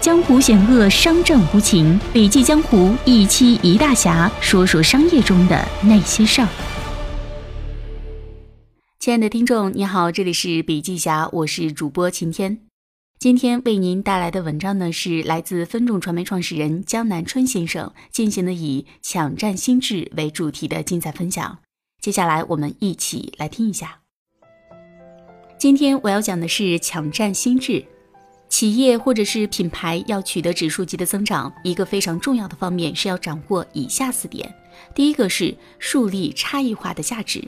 江湖险恶，商战无情。笔记江湖一期一大侠，说说商业中的那些事儿。亲爱的听众，你好，这里是笔记侠，我是主播晴天。今天为您带来的文章呢，是来自分众传媒创始人江南春先生进行的以“抢占心智”为主题的精彩分享。接下来我们一起来听一下。今天我要讲的是抢占心智。企业或者是品牌要取得指数级的增长，一个非常重要的方面是要掌握以下四点。第一个是树立差异化的价值，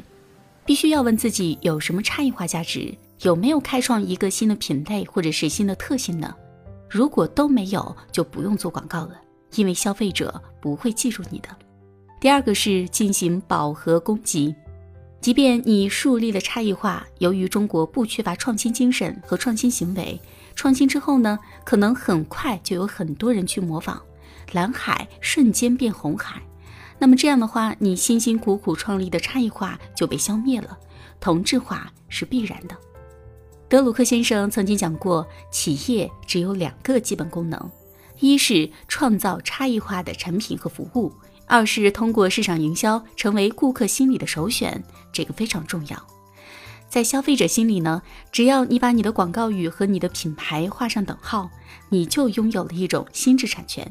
必须要问自己有什么差异化价值，有没有开创一个新的品类或者是新的特性呢？如果都没有，就不用做广告了，因为消费者不会记住你的。第二个是进行饱和攻击。即便你树立了差异化，由于中国不缺乏创新精神和创新行为，创新之后呢，可能很快就有很多人去模仿，蓝海瞬间变红海。那么这样的话，你辛辛苦苦创立的差异化就被消灭了，同质化是必然的。德鲁克先生曾经讲过，企业只有两个基本功能，一是创造差异化的产品和服务。二是通过市场营销成为顾客心里的首选，这个非常重要。在消费者心里呢，只要你把你的广告语和你的品牌画上等号，你就拥有了一种心智产权。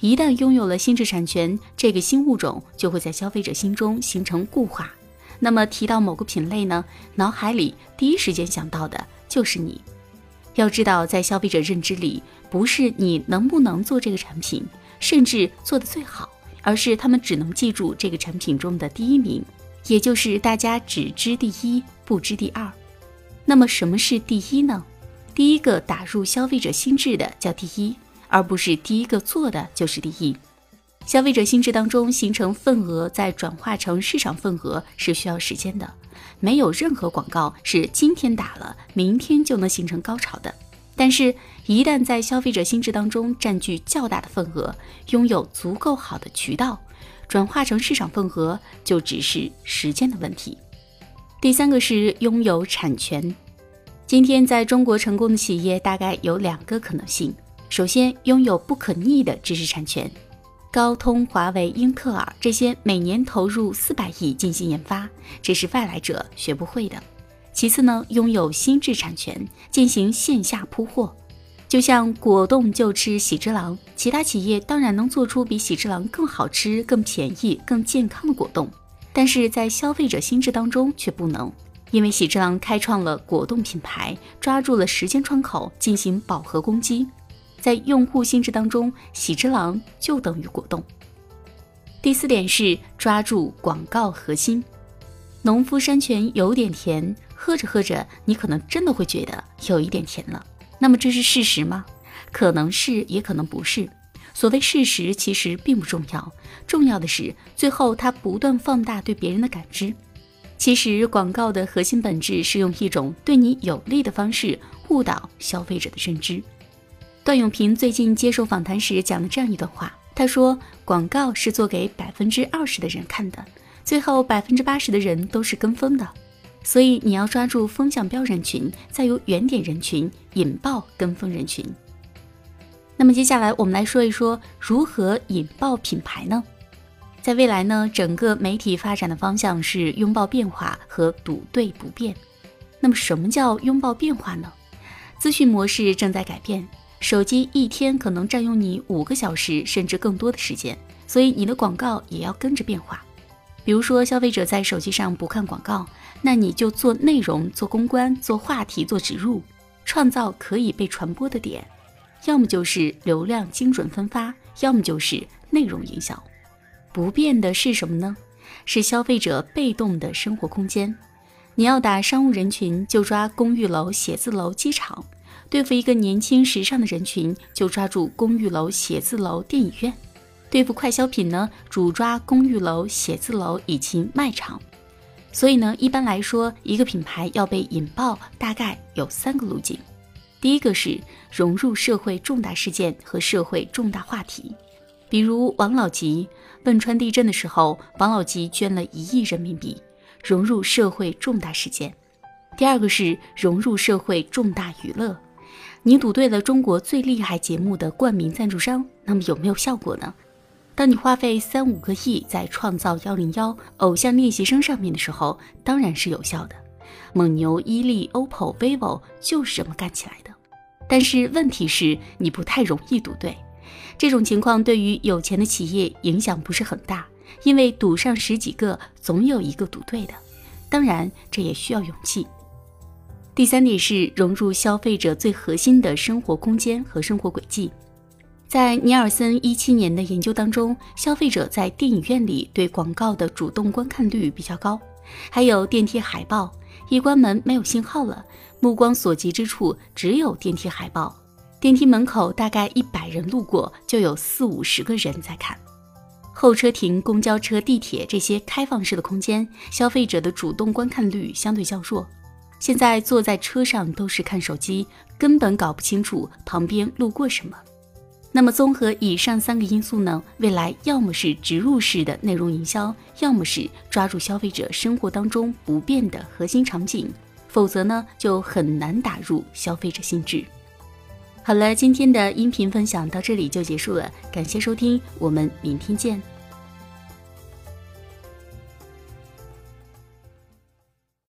一旦拥有了心智产权，这个新物种就会在消费者心中形成固化。那么提到某个品类呢，脑海里第一时间想到的就是你。要知道，在消费者认知里，不是你能不能做这个产品，甚至做得最好。而是他们只能记住这个产品中的第一名，也就是大家只知第一不知第二。那么什么是第一呢？第一个打入消费者心智的叫第一，而不是第一个做的就是第一。消费者心智当中形成份额，再转化成市场份额是需要时间的，没有任何广告是今天打了，明天就能形成高潮的。但是，一旦在消费者心智当中占据较大的份额，拥有足够好的渠道，转化成市场份额就只是时间的问题。第三个是拥有产权。今天在中国成功的企业大概有两个可能性：首先，拥有不可逆的知识产权，高通、华为、英特尔这些每年投入四百亿进行研发，这是外来者学不会的。其次呢，拥有心智产权，进行线下铺货，就像果冻就吃喜之郎，其他企业当然能做出比喜之郎更好吃、更便宜、更健康的果冻，但是在消费者心智当中却不能，因为喜之郎开创了果冻品牌，抓住了时间窗口进行饱和攻击，在用户心智当中，喜之郎就等于果冻。第四点是抓住广告核心，农夫山泉有点甜。喝着喝着，你可能真的会觉得有一点甜了。那么这是事实吗？可能是，也可能不是。所谓事实，其实并不重要，重要的是最后它不断放大对别人的感知。其实广告的核心本质是用一种对你有利的方式误导消费者的认知。段永平最近接受访谈时讲了这样一段话，他说：“广告是做给百分之二十的人看的，最后百分之八十的人都是跟风的。”所以你要抓住风向标人群，再由原点人群引爆跟风人群。那么接下来我们来说一说如何引爆品牌呢？在未来呢，整个媒体发展的方向是拥抱变化和赌对不变。那么什么叫拥抱变化呢？资讯模式正在改变，手机一天可能占用你五个小时甚至更多的时间，所以你的广告也要跟着变化。比如说，消费者在手机上不看广告。那你就做内容、做公关、做话题、做植入，创造可以被传播的点，要么就是流量精准分发，要么就是内容营销。不变的是什么呢？是消费者被动的生活空间。你要打商务人群，就抓公寓楼、写字楼、机场；对付一个年轻时尚的人群，就抓住公寓楼、写字楼、电影院；对付快消品呢，主抓公寓楼、写字楼以及卖场。所以呢，一般来说，一个品牌要被引爆，大概有三个路径。第一个是融入社会重大事件和社会重大话题，比如王老吉汶川地震的时候，王老吉捐了一亿人民币，融入社会重大事件。第二个是融入社会重大娱乐，你赌对了中国最厉害节目的冠名赞助商，那么有没有效果呢？当你花费三五个亿在创造幺零幺偶像练习生上面的时候，当然是有效的。蒙牛、伊利、OPPO、vivo 就是这么干起来的。但是问题是，你不太容易赌对。这种情况对于有钱的企业影响不是很大，因为赌上十几个，总有一个赌对的。当然，这也需要勇气。第三点是融入消费者最核心的生活空间和生活轨迹。在尼尔森一七年的研究当中，消费者在电影院里对广告的主动观看率比较高，还有电梯海报，一关门没有信号了，目光所及之处只有电梯海报。电梯门口大概一百人路过，就有四五十个人在看。候车亭、公交车、地铁这些开放式的空间，消费者的主动观看率相对较弱。现在坐在车上都是看手机，根本搞不清楚旁边路过什么。那么综合以上三个因素呢，未来要么是植入式的内容营销，要么是抓住消费者生活当中不变的核心场景，否则呢就很难打入消费者心智。好了，今天的音频分享到这里就结束了，感谢收听，我们明天见。